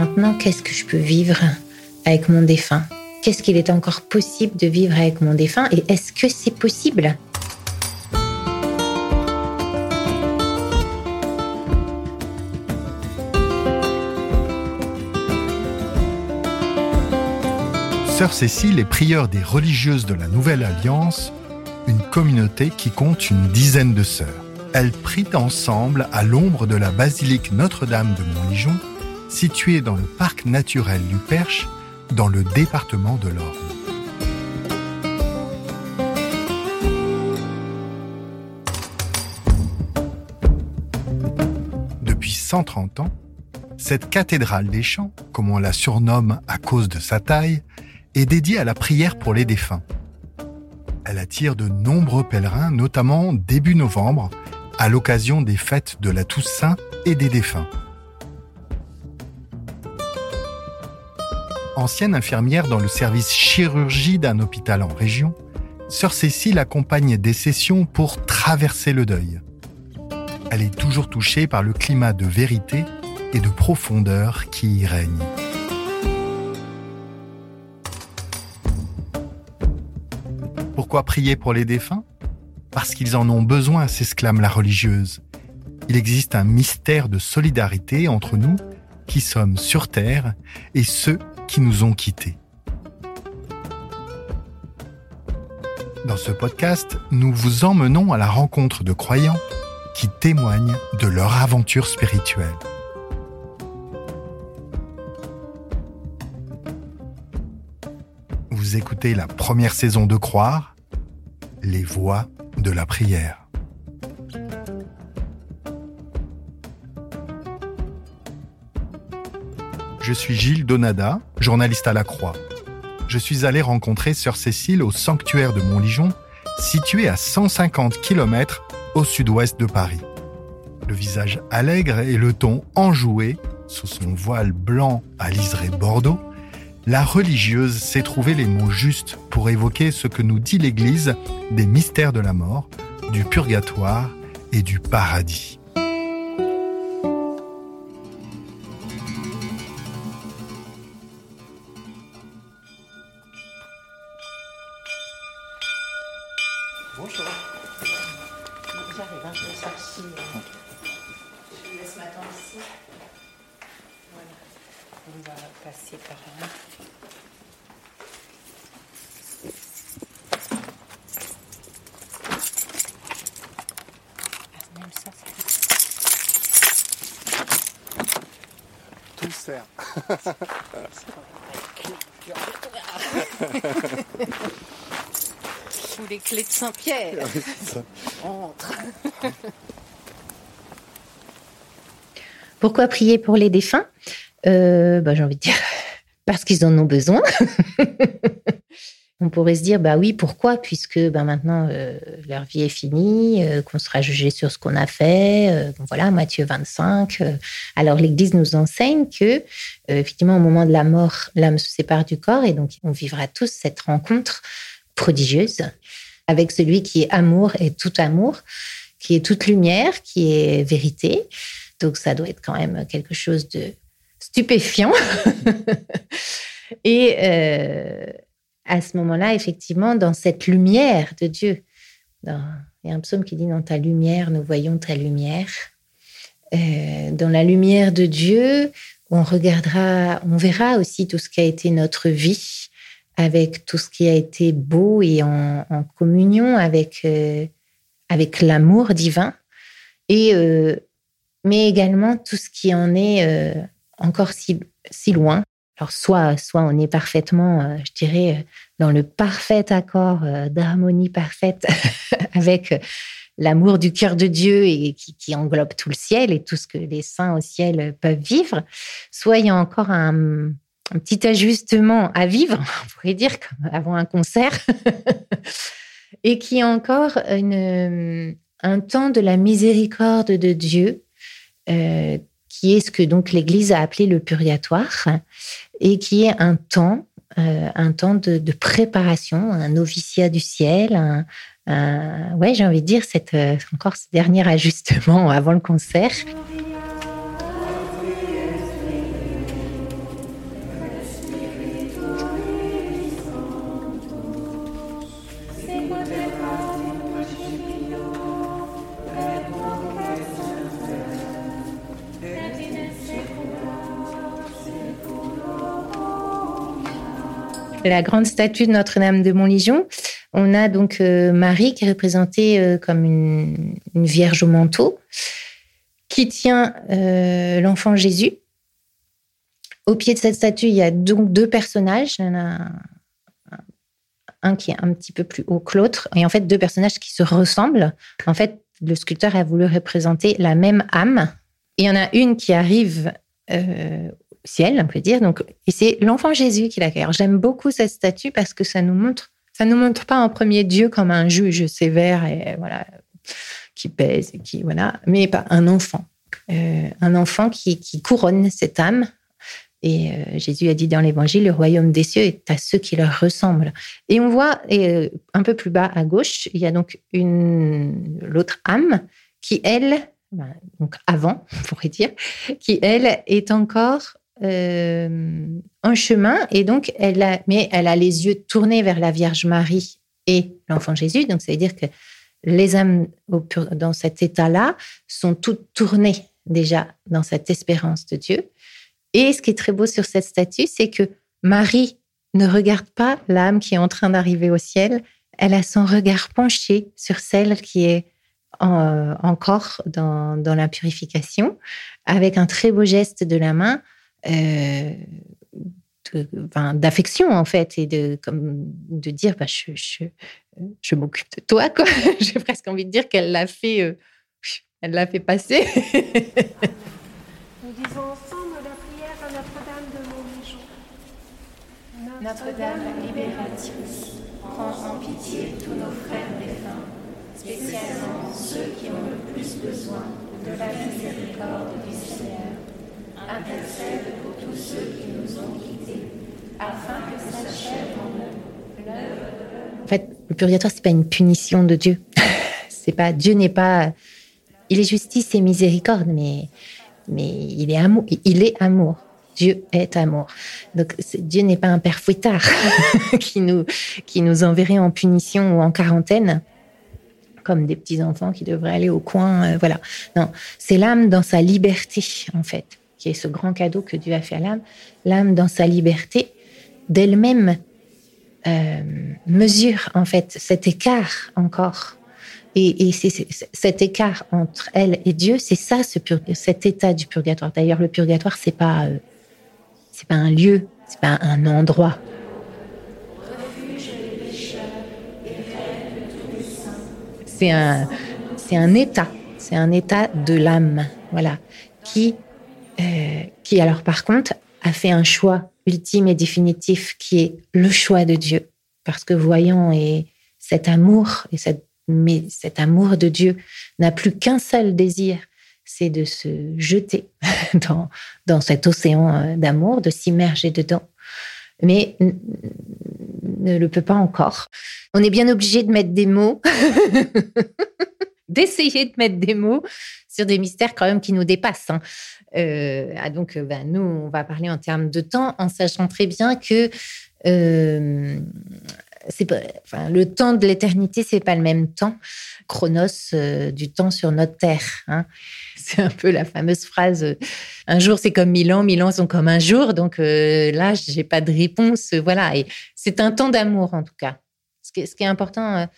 Maintenant, qu'est-ce que je peux vivre avec mon défunt? Qu'est-ce qu'il est encore possible de vivre avec mon défunt? Et est-ce que c'est possible? Sœur Cécile est prieure des religieuses de la Nouvelle Alliance, une communauté qui compte une dizaine de sœurs. Elles prient ensemble à l'ombre de la basilique Notre-Dame de Montligeon, située dans le parc naturel du Perche, dans le département de l'Orne. Depuis 130 ans, cette cathédrale des champs, comme on la surnomme à cause de sa taille, est dédiée à la prière pour les défunts. Elle attire de nombreux pèlerins, notamment début novembre, à l'occasion des fêtes de la Toussaint et des défunts. Ancienne infirmière dans le service chirurgie d'un hôpital en région, Sœur Cécile accompagne des sessions pour traverser le deuil. Elle est toujours touchée par le climat de vérité et de profondeur qui y règne. Pourquoi prier pour les défunts? Parce qu'ils en ont besoin, s'exclame la religieuse. Il existe un mystère de solidarité entre nous qui sommes sur Terre et ceux nous ont quittés. Dans ce podcast, nous vous emmenons à la rencontre de croyants qui témoignent de leur aventure spirituelle. Vous écoutez la première saison de Croire, les voix de la prière. Je suis Gilles Donada, journaliste à la Croix. Je suis allé rencontrer Sœur Cécile au sanctuaire de Montligeon, situé à 150 km au sud-ouest de Paris. Le visage allègre et le ton enjoué, sous son voile blanc à liseré bordeaux, la religieuse sait trouver les mots justes pour évoquer ce que nous dit l'Église des mystères de la mort, du purgatoire et du paradis. Sous les clés de Saint-Pierre. Entre. Pourquoi prier pour les défunts Euh, bah, J'ai envie de dire parce qu'ils en ont besoin. On pourrait se dire, bah oui, pourquoi? Puisque bah, maintenant, euh, leur vie est finie, euh, qu'on sera jugé sur ce qu'on a fait. euh, bon, voilà, Matthieu 25. euh. alors, l'Église nous enseigne que, euh, effectivement, au moment de la mort, l'âme se sépare du corps et donc on vivra tous cette rencontre prodigieuse avec celui qui est amour et tout amour, qui est toute lumière, qui est vérité. Donc, ça doit être quand même quelque chose de stupéfiant. et euh, à ce moment-là, effectivement, dans cette lumière de Dieu, il y a un psaume qui dit Dans ta lumière, nous voyons ta lumière. Euh, dans la lumière de Dieu, on regardera, on verra aussi tout ce qui a été notre vie, avec tout ce qui a été beau et en, communion avec, euh, avec l'amour divin, et, euh, mais également tout ce qui en est euh, encore si, si loin. alors soit, soit on est parfaitement, je dirais, dans le parfait accord d'harmonie parfaite avec l'amour du cœur de Dieu et qui, englobe tout le ciel et tout ce que les saints au ciel peuvent vivre, soit il y a encore un, petit ajustement à vivre, on pourrait dire, avant un concert, et qui est encore un temps de la miséricorde de Dieu, euh, qui est ce que donc l'Église a appelé le purgatoire, et qui est un temps, euh, un temps de, préparation, un noviciat du ciel, un, ouais, j'ai envie de dire, cette, euh, encore ce dernier ajustement avant le concert. La grande statue de Notre-Dame de Montlégion, on a donc euh, Marie qui est représentée euh, comme une, vierge au manteau, qui tient euh, l'enfant Jésus. Au pied de cette statue, il y a donc deux personnages. Il y en a un, qui est un petit peu plus haut que l'autre, et en fait deux personnages qui se ressemblent. En fait, le sculpteur a voulu représenter la même âme. Il y en a une qui arrive ciel, on peut dire. Donc, et c'est l'enfant Jésus qui l'accueille. J'aime beaucoup cette statue parce que ça nous montre ça nous montre pas en premier Dieu comme un juge sévère et voilà qui pèse, qui voilà, mais pas un enfant, euh, un enfant qui, couronne cette âme. Et euh, Jésus a dit dans l'Évangile, le royaume des cieux est à ceux qui leur ressemblent. Et on voit euh, un peu plus bas à gauche, il y a donc l'autre âme qui elle, ben, donc avant, on pourrait dire, qui elle est encore euh, un chemin et donc elle a, mais elle a les yeux tournés vers la Vierge Marie et l'enfant Jésus. Donc ça veut dire que les âmes dans cet état-là sont toutes tournées déjà dans cette espérance de Dieu. Et ce qui est très beau sur cette statue, c'est que Marie ne regarde pas l'âme qui est en train d'arriver au ciel, elle a son regard penché sur celle qui est encore dans, la purification, avec un très beau geste de la main euh, d'affection en fait et de comme de dire bah, je, je, je m'occupe de toi quoi. J'ai presque envie de dire qu'elle l'a fait euh, elle l'a fait passer. Nous disons ensemble la prière à Notre-Dame de Montlégion Notre-Dame libératrice prends en pitié tous nos frères défunts spécialement ceux qui ont le plus besoin de la miséricorde du Seigneur intercède pour tous ceux qui nous ont quittés, afin que s'achève en nous l'œuvre. En fait, le purgatoire, c'est pas une punition de Dieu. c'est pas Dieu n'est pas. Il est justice et miséricorde, mais mais il est amour. Il est amour. Dieu est amour. Donc Dieu n'est pas un père fouettard qui nous qui nous enverrait en punition ou en quarantaine comme des petits enfants qui devraient aller au coin. Euh, voilà. Non, c'est l'âme dans sa liberté en fait qui est ce grand cadeau que Dieu a fait à l'âme, l'âme dans sa liberté d'elle-même euh, mesure en fait cet écart encore. Et, cet écart entre elle et Dieu, c'est ça, ce cet état du purgatoire. D'ailleurs, le purgatoire, c'est pas, euh, c'est pas un lieu, c'est pas un endroit. C'est un, c'est un état, c'est un état de l'âme, voilà, qui qui alors par contre a fait un choix ultime et définitif qui est le choix de Dieu. Parce que voyant et cet amour et cette, mais cet amour de Dieu n'a plus qu'un seul désir, c'est de se jeter dans, dans cet océan euh, d'amour, de s'immerger dedans. Mais ne le peut pas encore. On est bien obligé de mettre des mots, d'essayer de mettre des mots sur des mystères quand même qui nous dépassent. Hein. Euh, ah, donc, euh, ben, nous, on va parler en termes de temps, en sachant très bien que euh, le temps de l'éternité, c'est pas le même temps. Chronos du temps sur notre terre. Hein. C'est un peu la fameuse phrase un jour c'est comme mille ans, mille ans sont comme un jour. Donc là, j'ai pas de réponse. Voilà. C'est un temps d'amour en tout cas. Ce qui, est important,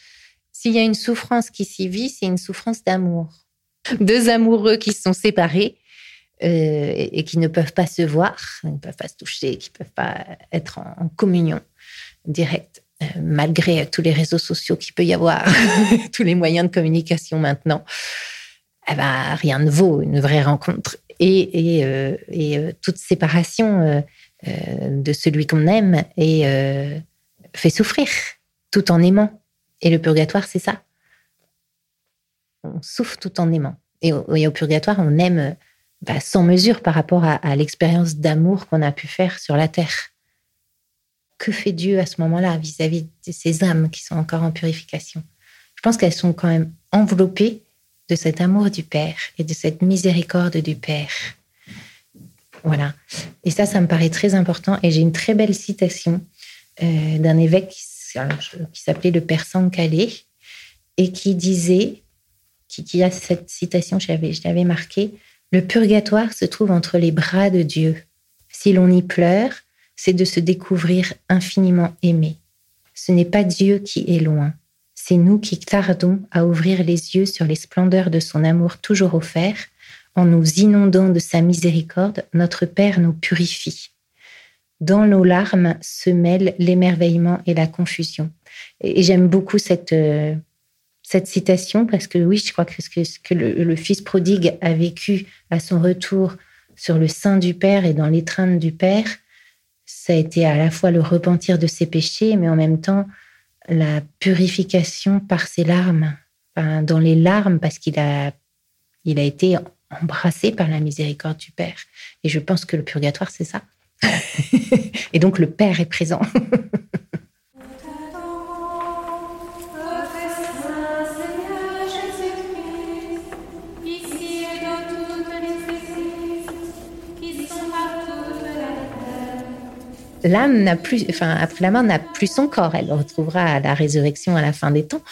s'il y a une souffrance qui s'y vit, c'est une souffrance d'amour. Deux amoureux qui sont séparés et, qui ne peuvent pas se voir, qui ne peuvent pas se toucher, qui ne peuvent pas être en, communion directe, malgré tous les réseaux sociaux qu'il peut y avoir, tous les moyens de communication maintenant. Eh ben, rien ne vaut une vraie rencontre. Et, et, et toute séparation de celui qu'on aime et fait souffrir tout en aimant. Et le purgatoire, c'est ça. On souffre tout en aimant. Et au, purgatoire, on aime bah, sans mesure par rapport à, l'expérience d'amour qu'on a pu faire sur la terre. Que fait Dieu à ce moment-là vis-à-vis de ces âmes qui sont encore en purification? Je pense qu'elles sont quand même enveloppées de cet amour du Père et de cette miséricorde du Père. Voilà. Et ça, ça me paraît très important. Et j'ai une très belle citation euh, d'un évêque qui, s'appelait le Père Sankale et qui disait, qui, a cette citation, je l'avais marquée, le purgatoire se trouve entre les bras de Dieu. Si l'on y pleure, c'est de se découvrir infiniment aimé. Ce n'est pas Dieu qui est loin, c'est nous qui tardons à ouvrir les yeux sur les splendeurs de son amour toujours offert. En nous inondant de sa miséricorde, notre Père nous purifie. Dans nos larmes se mêlent l'émerveillement et la confusion. Et, j'aime beaucoup cette, euh, cette citation parce que oui, je crois que ce que, le, fils prodigue a vécu à son retour sur le sein du Père et dans l'étreinte du Père, ça a été à la fois le repentir de ses péchés, mais en même temps la purification par ses larmes, dans les larmes, parce qu'il a, il a été embrassé par la miséricorde du Père. Et je pense que le purgatoire, c'est ça. Et donc le Père est présent. L'âme n'a plus, enfin après la mort n'a plus son corps. Elle le retrouvera à la résurrection à la fin des temps,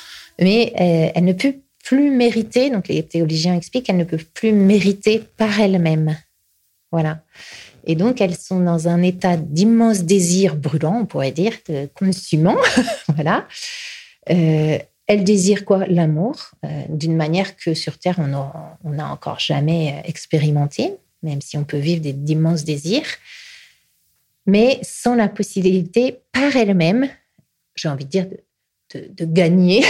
mais euh, elle ne peut plus mériter. Donc les théologiens expliquent qu'elle ne peut plus mériter par elle-même. Voilà. Et donc, elles sont dans un état d'immense désir brûlant, on pourrait dire, de consumant. voilà. Euh, elles désirent quoi? L'amour, euh, d'une manière que sur Terre, on n'a encore jamais expérimenté, même si on peut vivre d'immenses désirs, mais sans la possibilité par elles-mêmes, j'ai envie de dire, de, de gagner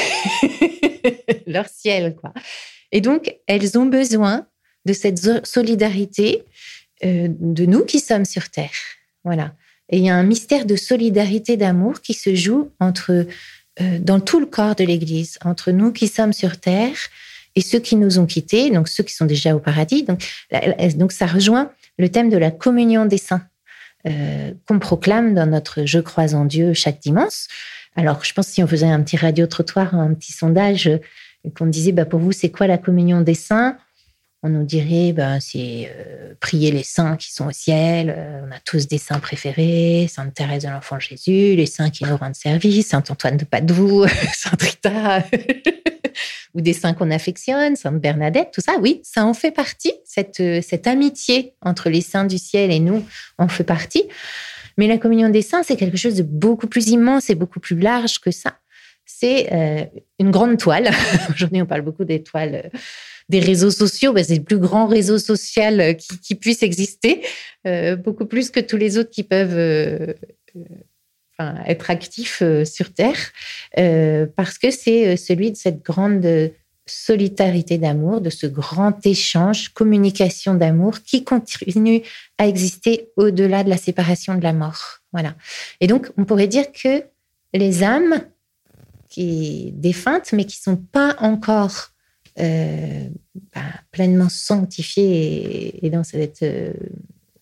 leur ciel. Quoi. Et donc, elles ont besoin de cette solidarité euh, de nous qui sommes sur Terre. Voilà. Et il y a un mystère de solidarité, d'amour qui se joue entre, euh, dans tout le corps de l'Église, entre nous qui sommes sur Terre et ceux qui nous ont quittés, donc ceux qui sont déjà au paradis. Donc, donc ça rejoint le thème de la communion des saints euh, qu'on proclame dans notre Je crois en Dieu chaque dimanche. Alors, je pense que si on faisait un petit radio-trottoir, un petit sondage, qu'on disait, bah, pour vous, c'est quoi la communion des saints? On nous dirait, ben, c'est euh, prier les saints qui sont au ciel. Euh, on a tous des saints préférés, Sainte Thérèse de l'Enfant Jésus, les saints qui nous rendent service, Saint Antoine de Padoue, Sainte Rita, ou des saints qu'on affectionne, Sainte Bernadette, tout ça. Oui, ça en fait partie. Cette, euh, cette amitié entre les saints du ciel et nous en fait partie. Mais la communion des saints, c'est quelque chose de beaucoup plus immense et beaucoup plus large que ça. C'est une grande toile. Aujourd'hui, on parle beaucoup des toiles des réseaux sociaux, ben, c'est le plus grand réseau social euh, qui, puisse exister, euh, beaucoup plus que tous les autres qui peuvent euh, être actifs sur Terre, parce que c'est celui de cette grande solidarité d'amour, de ce grand échange, communication d'amour qui continue à exister au-delà de la séparation de la mort. Voilà. Et donc, on pourrait dire que les âmes qui défuntes, mais qui sont pas encore euh, bah, pleinement sanctifiés et, dans, cette, euh,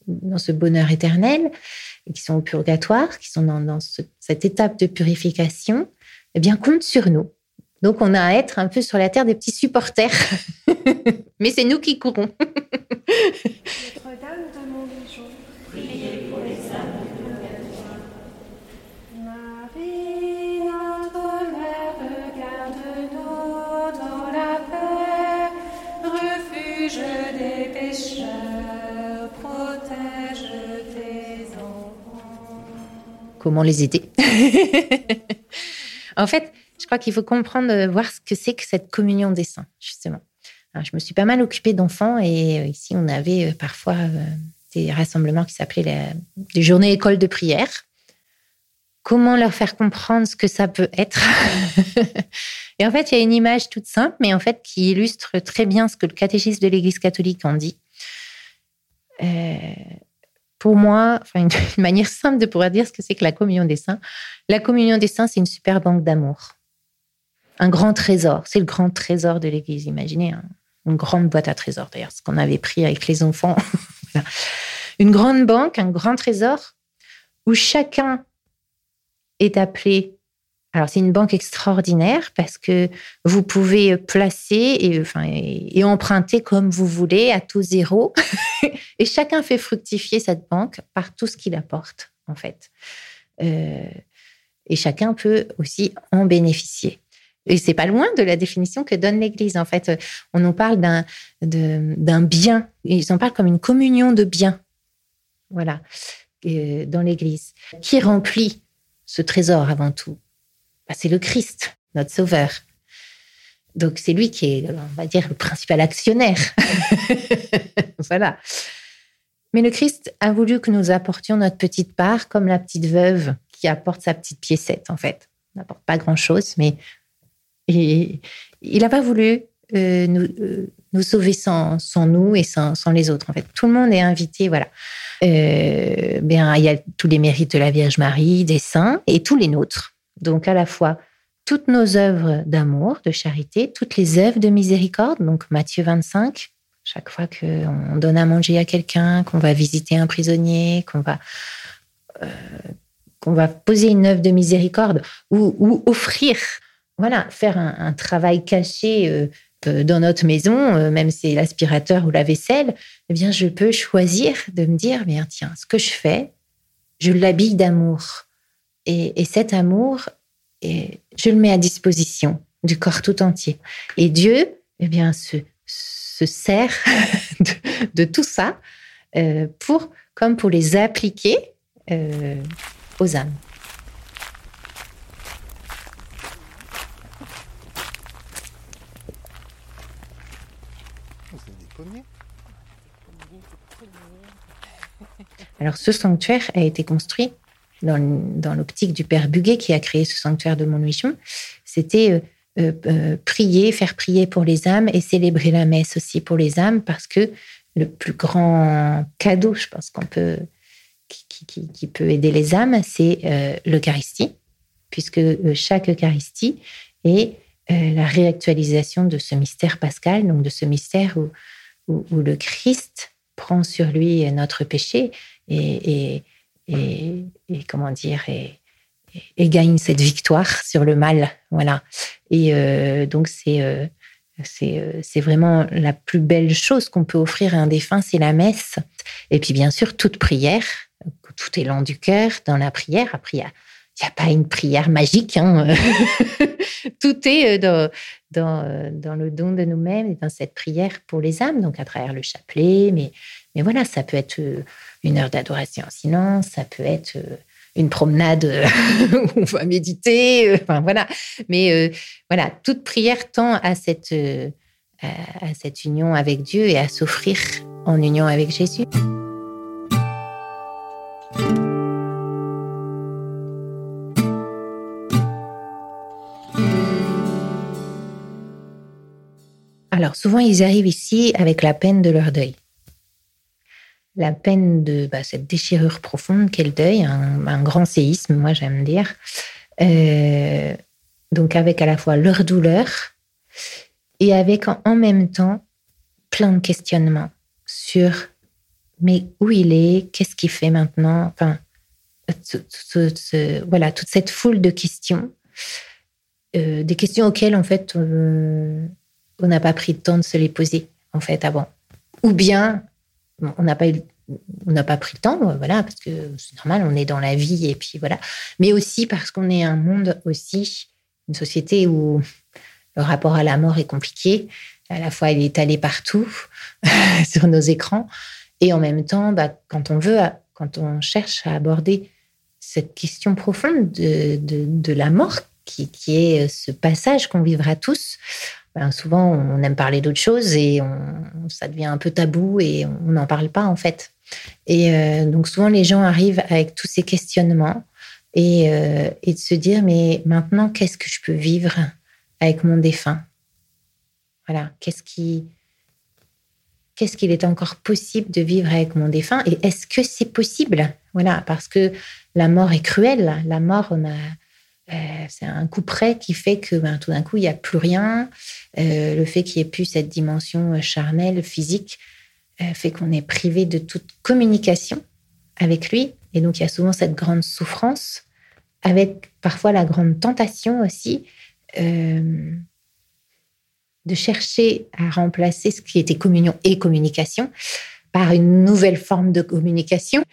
dans ce bonheur éternel, qui sont au purgatoire, qui sont dans, cette étape de purification, eh bien, compte sur nous. Donc, on a à être un peu sur la terre des petits supporters. Mais c'est nous qui courons. Comment les aider. en fait, je crois qu'il faut comprendre, euh, voir ce que c'est que cette communion des saints, justement. Je me suis pas mal occupée d'enfants et euh, ici, on avait euh, parfois des rassemblements qui s'appelaient la- des journées école de prière. Comment leur faire comprendre ce que ça peut être? Et en fait, il y a une image toute simple, mais en fait qui illustre très bien ce que le catéchisme de l'Église catholique en dit. Pour moi, une, manière simple de pouvoir dire ce que c'est que la communion des saints. La communion des saints, c'est une super banque d'amour. Un grand trésor. C'est le grand trésor de l'Église. Imaginez, hein, une grande boîte à trésors, d'ailleurs, ce qu'on avait pris avec les enfants. Une grande banque, un grand trésor, où chacun est appelé. Alors, c'est une banque extraordinaire parce que vous pouvez placer et, emprunter comme vous voulez à tout zéro. et chacun fait fructifier cette banque par tout ce qu'il apporte, en fait. Euh, et chacun peut aussi en bénéficier. Et c'est pas loin de la définition que donne l'Église. En fait, on nous parle d'un bien. Ils en parlent comme une communion de biens. Voilà, euh, dans l'Église. Qui remplit ce trésor avant tout Bah, C'est le Christ, notre Sauveur. Donc c'est lui qui est, on va dire, le principal actionnaire. voilà. Mais le Christ a voulu que nous apportions notre petite part, comme la petite veuve qui apporte sa petite piécette, en fait. On n'apporte pas grand-chose, mais et il n'a pas voulu euh, nous, euh, nous sauver sans, sans nous et sans, sans les autres. En fait, tout le monde est invité. Voilà. Euh, bien, il y a tous les mérites de la Vierge Marie, des saints et tous les nôtres. Donc, à la fois toutes nos œuvres d'amour, de charité, toutes les œuvres de miséricorde. Donc, Matthieu 25, chaque fois qu'on donne à manger à quelqu'un, qu'on va visiter un prisonnier, qu'on va euh, va poser une œuvre de miséricorde ou, offrir voilà, faire un, travail caché euh, euh, dans notre maison, même si c'est l'aspirateur ou la vaisselle, eh bien, je peux choisir de me dire, bien, tiens, ce que je fais, je l'habille d'amour. Et, et cet amour, et je le mets à disposition du corps tout entier. Et Dieu, eh bien, se, se sert de, de tout ça euh, pour, comme pour les appliquer euh, aux âmes. Alors, ce sanctuaire a été construit dans, l'optique du père Buguet qui a créé ce sanctuaire de Montluichon. C'était euh, euh, euh, prier, faire prier pour les âmes et célébrer la messe aussi pour les âmes parce que le plus grand cadeau, je pense qu'on peut, qui, peut aider les âmes, c'est euh, l'Eucharistie, puisque euh, chaque Eucharistie est la réactualisation de ce mystère pascal, donc de ce mystère où, le Christ prend sur lui notre péché et, et, comment dire et, gagne cette victoire sur le mal voilà et euh, donc c'est euh, c'est euh, c'est vraiment la plus belle chose qu'on peut offrir à un défunt c'est la messe et puis bien sûr toute prière tout élan du cœur dans la prière après il y a n'y a pas une prière magique. hein. Tout est euh, dans, dans, dans le don de nous-mêmes et dans cette prière pour les âmes, donc à travers le chapelet. Mais, mais voilà, ça peut être euh, une heure d'adoration en silence, ça peut être euh, une promenade euh, où on va méditer. Enfin, voilà. Mais voilà, toute prière tend à cette, à cette union avec Dieu et à s'offrir en union avec Jésus. Alors, souvent, ils arrivent ici avec la peine de leur deuil. La peine de bah, cette déchirure profonde qu'est deuil, un, un grand séisme, moi j'aime dire. Euh, donc, avec à la fois leur douleur et avec en, même temps plein de questionnements sur mais où il est, qu'est-ce qu'il fait maintenant, enfin, voilà, toute cette foule de questions, euh, des questions auxquelles en fait on n'a pas pris le temps de se les poser en fait avant. Ou bien on n'a pas on n'a pas pris le temps, voilà, parce que c'est normal, on est dans la vie et puis voilà. Mais aussi parce qu'on est un monde aussi, une société où le rapport à la mort est compliqué. À la fois, il est étalé partout sur nos écrans, et en même temps, bah, quand on veut, quand on cherche à aborder cette question profonde de, de, de la mort, qui, qui est ce passage qu'on vivra tous, ben, souvent on aime parler d'autre chose et ça devient un peu tabou et on n'en parle pas en fait. Et euh, donc souvent les gens arrivent avec tous ces questionnements et, euh, et de se dire mais maintenant qu'est-ce que je peux vivre avec mon défunt? Voilà, qu'est-ce qui qu'est-ce qu'il est encore possible de vivre avec mon défunt? Et est-ce que c'est possible? Voilà, parce que la mort est cruelle. La mort, on a c'est un coup près qui fait que ben, tout d'un coup, il n'y a plus rien. Euh, le fait qu'il n'y ait plus cette dimension charnelle, physique, euh, fait qu'on est privé de toute communication avec lui. Et donc, il y a souvent cette grande souffrance, avec parfois la grande tentation aussi de chercher à remplacer ce qui était communion et communication par une nouvelle forme de communication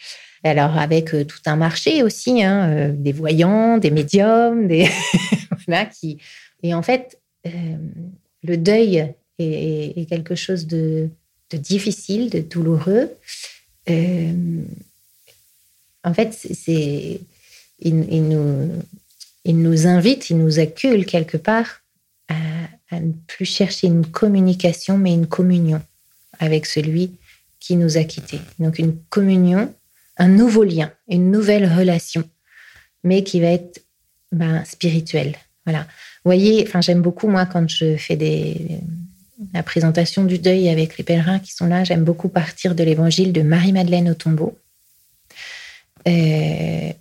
alors avec euh, tout un marché aussi, hein, euh, des voyants, des médiums, des qui. Et en fait, euh, le deuil est, quelque chose de, difficile, de douloureux. en fait, c'est il, nous il nous invite, il nous accule quelque part à, à ne plus chercher une communication, mais une communion avec celui qui nous a quittés. Donc une communion un nouveau lien, une nouvelle relation, mais qui va être ben, spirituelle. Voilà. Vous voyez, enfin, j'aime beaucoup, moi, quand je fais des, la présentation du deuil avec les pèlerins qui sont là, j'aime beaucoup partir de l'évangile de Marie-Madeleine au tombeau. Euh,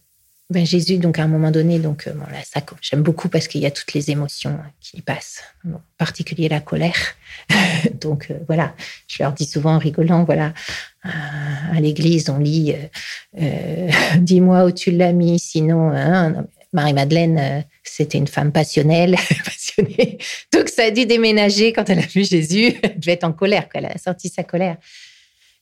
ben Jésus, donc à un moment donné, donc euh, bon, là, ça, j'aime beaucoup parce qu'il y a toutes les émotions qui passent, en particulier la colère. donc euh, voilà, je leur dis souvent en rigolant, voilà, à, l'église, on lit euh, Dis-moi où tu l'as mis, sinon, hein, Marie-Madeleine, c'était une femme passionnelle, passionnée. Donc ça a dû déménager quand elle a vu Jésus. Elle devait être en colère, elle a sorti sa colère.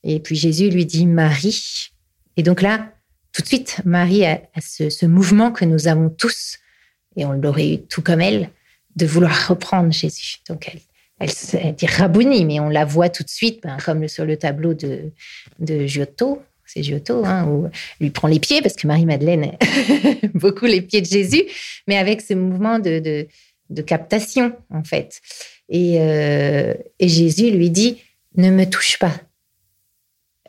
Et puis Jésus lui dit Marie. Et donc là, tout de suite, Marie a, ce, mouvement que nous avons tous, et on l'aurait eu tout comme elle, de vouloir reprendre Jésus. Donc elle, elle, dit Rabouni, mais on la voit tout de suite, ben, comme sur le tableau de, de Giotto. C'est Giotto, hein, où lui prend les pieds, parce que Marie-Madeleine beaucoup les pieds de Jésus, mais avec ce mouvement de, de, captation, en fait. Et, euh, et Jésus lui dit Ne me touche pas,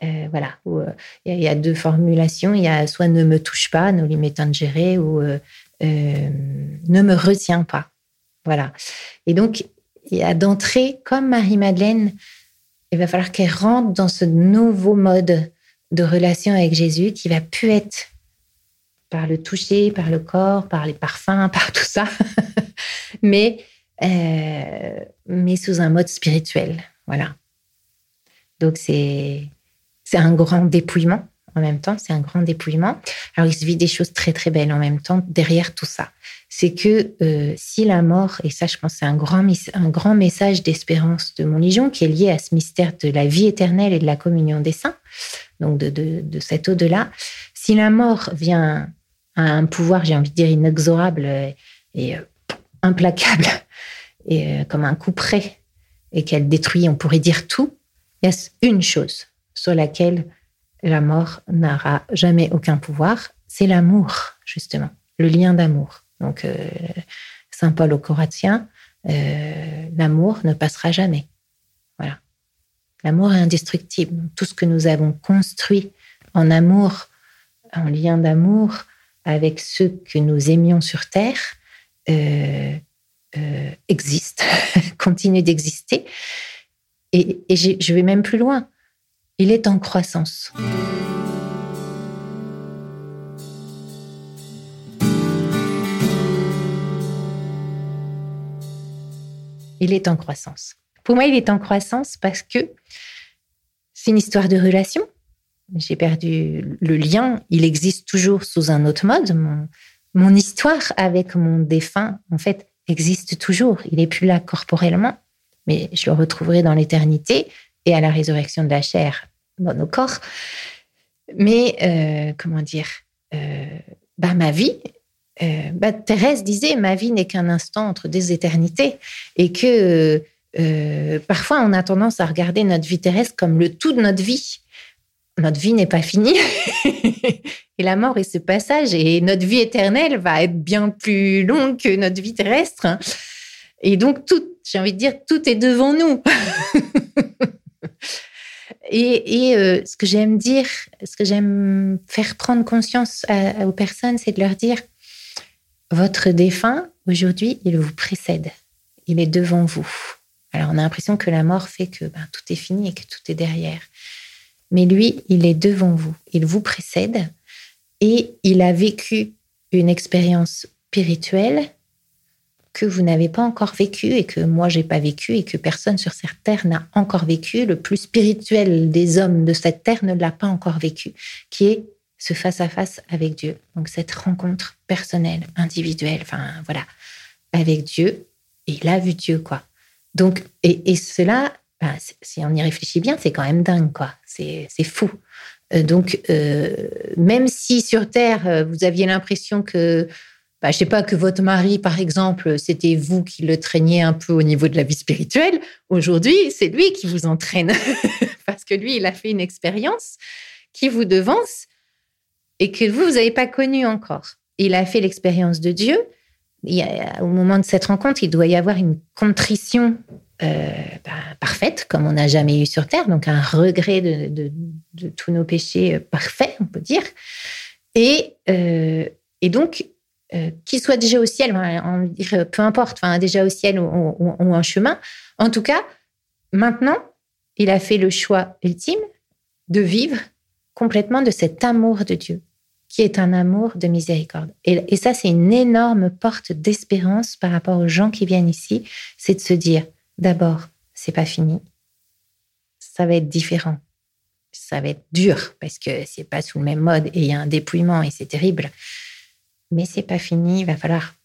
euh, voilà, euh, il y, a deux formulations. Il y a soit ne me touche pas, nos limites gérer, ou euh, ne me retiens pas. Voilà. Et donc, il y a d'entrée, comme Marie-Madeleine, il va falloir qu'elle rentre dans ce nouveau mode de relation avec Jésus qui va plus être par le toucher, par le corps, par les parfums, par tout ça, mais, mais sous un mode spirituel. Voilà. Donc, c'est c'est un grand dépouillement en même temps, c'est un grand dépouillement. Alors, il se vit des choses très, très belles en même temps derrière tout ça. C'est que euh, si la mort, et ça, je pense, c'est un grand, un grand message d'espérance de mon Légion qui est lié à ce mystère de la vie éternelle et de la communion des saints, donc de, de, de cet au-delà, si la mort vient à un pouvoir, j'ai envie de dire, inexorable et, euh, implacable, et euh, comme un coup près, et qu'elle détruit, on pourrait dire tout, il y a une chose sur laquelle la mort n'aura jamais aucun pouvoir, c'est l'amour, justement, le lien d'amour. Donc, euh, Saint Paul au Corinthiens, euh, l'amour ne passera jamais. Voilà. L'amour est indestructible. Tout ce que nous avons construit en amour, en lien d'amour avec ceux que nous aimions sur Terre, euh, existe, continue d'exister. Et je vais même plus loin. Il est en croissance. Il est en croissance. Pour moi, il est en croissance parce que c'est une histoire de relation. J'ai perdu le lien. Il existe toujours sous un autre mode. Mon, mon histoire avec mon défunt, en fait, existe toujours. Il n'est plus là corporellement, mais je le retrouverai dans l'éternité et à la résurrection de la chair dans nos corps. Mais, euh, comment dire, euh, bah, ma vie, euh, bah, Thérèse disait, ma vie n'est qu'un instant entre des éternités et que parfois on a tendance à regarder notre vie terrestre comme le tout de notre vie. Notre vie n'est pas finie et la mort est ce passage et notre vie éternelle va être bien plus longue que notre vie terrestre. Et donc, tout, j'ai envie de dire, tout est devant nous. et, euh, ce que j'aime dire, ce que j'aime faire prendre conscience aux personnes, c'est de leur dire, votre défunt, aujourd'hui, il vous précède. Il est devant vous. Alors, on a l'impression que la mort fait que ben, tout est fini et que tout est derrière. Mais lui, il est devant vous. Il vous précède et il a vécu une expérience spirituelle que vous n'avez pas encore vécu et que moi j'ai pas vécu et que personne sur cette terre n'a encore vécu, le plus spirituel des hommes de cette terre ne l'a pas encore vécu, qui est ce face à face avec Dieu. Donc cette rencontre personnelle, individuelle, enfin voilà, avec Dieu. Et il a vu Dieu quoi. Donc et, cela, ben, si on y réfléchit bien, c'est quand même dingue quoi. C'est fou. Euh, donc euh, même si sur terre euh, vous aviez l'impression que bah, je sais pas, que votre mari, par exemple, c'était vous qui le traîniez un peu au niveau de la vie spirituelle. Aujourd'hui, c'est lui qui vous entraîne. Parce que lui, il a fait une expérience qui vous devance et que vous, vous n'avez pas connue encore. Il a fait l'expérience de Dieu. au moment de cette rencontre, il doit y avoir une contrition euh, bah, parfaite, comme on n'a jamais eu sur Terre, donc un regret de, tous nos péchés parfaits, on peut dire. Et, euh, et donc, euh, qu'il soit déjà au ciel, peu importe, déjà au ciel ou, en chemin. En tout cas, maintenant, il a fait le choix ultime de vivre complètement de cet amour de Dieu, qui est un amour de miséricorde. Et, ça, c'est une énorme porte d'espérance par rapport aux gens qui viennent ici, c'est de se dire, d'abord, c'est pas fini, ça va être différent, ça va être dur parce que c'est pas sous le même mode et il y a un dépouillement et c'est terrible mais c'est pas fini. Il va falloir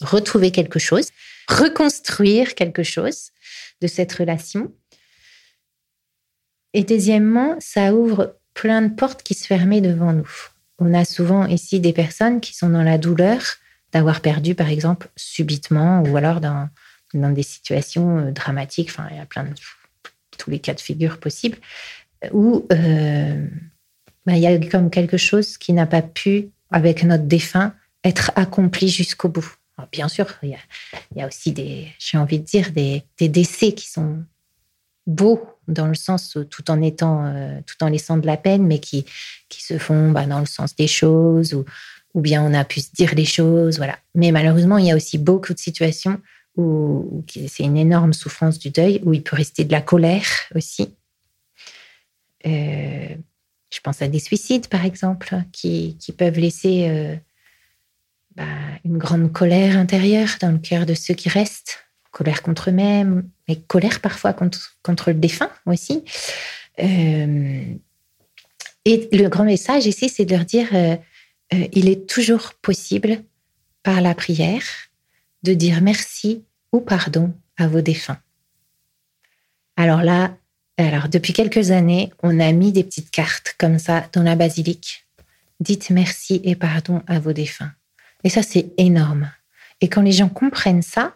retrouver quelque chose, reconstruire quelque chose de cette relation. Et deuxièmement, ça ouvre plein de portes qui se fermaient devant nous. On a souvent ici des personnes qui sont dans la douleur d'avoir perdu, par exemple, subitement, ou alors dans, dans des situations euh, dramatiques. Enfin, il y a plein de tous les cas de figure possibles où euh, bah, il y a comme quelque chose qui n'a pas pu avec notre défunt, être accompli jusqu'au bout. bien sûr, il y, a, aussi des, j'ai envie de dire, des, décès qui sont beaux dans le sens tout en étant, euh, tout en laissant de la peine, mais qui, qui se font bah, dans le sens des choses ou, ou bien on a pu se dire les choses, voilà. Mais malheureusement, il y a aussi beaucoup de situations où, c'est une énorme souffrance du deuil, où il peut rester de la colère aussi. Euh, je pense à des suicides, par exemple, qui, peuvent laisser euh, bah, une grande colère intérieure dans le cœur de ceux qui restent. Colère contre eux-mêmes, mais colère parfois contre, contre le défunt aussi. Euh, et le grand message ici, c'est de leur dire, euh, il est toujours possible, par la prière, de dire merci ou pardon à vos défunts. Alors là, alors, depuis quelques années, on a mis des petites cartes comme ça dans la basilique. Dites merci et pardon à vos défunts. Et ça, c'est énorme. Et quand les gens comprennent ça,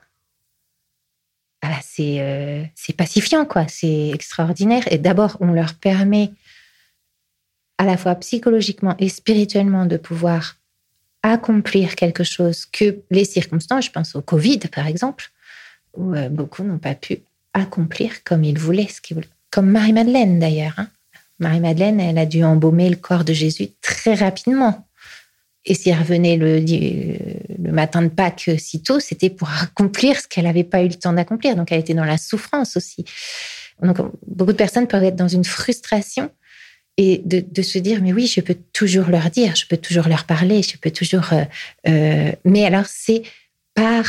ah, euh, c'est pacifiant, quoi. C'est extraordinaire. Et d'abord, on leur permet à la fois psychologiquement et spirituellement de pouvoir accomplir quelque chose que les circonstances, je pense au Covid par exemple, où euh, beaucoup n'ont pas pu accomplir comme ils voulaient ce qu'ils voulaient comme Marie-Madeleine d'ailleurs. Hein. Marie-Madeleine, elle a dû embaumer le corps de Jésus très rapidement. Et si elle revenait le, matin de Pâques si tôt, c'était pour accomplir ce qu'elle n'avait pas eu le temps d'accomplir. Donc elle était dans la souffrance aussi. Donc beaucoup de personnes peuvent être dans une frustration et de, se dire mais oui, je peux toujours leur dire, je peux toujours leur parler, je peux toujours. Euh, euh, mais alors c'est par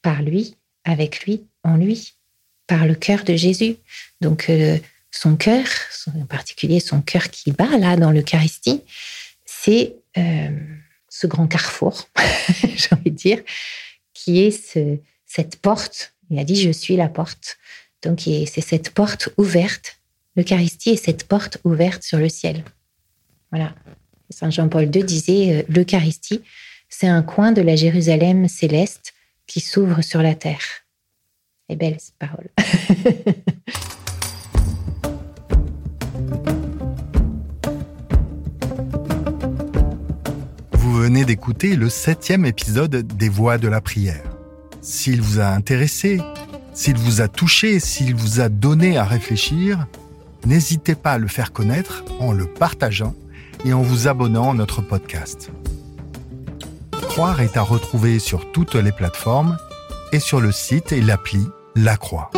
par lui, avec lui, en lui par le cœur de Jésus. Donc, euh, son cœur, en particulier son cœur qui bat là dans l'Eucharistie, c'est euh, ce grand carrefour, j'ai envie de dire, qui est cette porte. Il a dit Je suis la porte. Donc, c'est cette porte ouverte. L'Eucharistie est cette porte ouverte sur le ciel. Voilà. Saint Jean-Paul II disait euh, L'Eucharistie, c'est un coin de la Jérusalem céleste qui s'ouvre sur la terre belle parole. Vous venez d'écouter le septième épisode des Voix de la prière. S'il vous a intéressé, s'il vous a touché, s'il vous a donné à réfléchir, n'hésitez pas à le faire connaître en le partageant et en vous abonnant à notre podcast. Croire est à retrouver sur toutes les plateformes et sur le site et l'appli La Croix.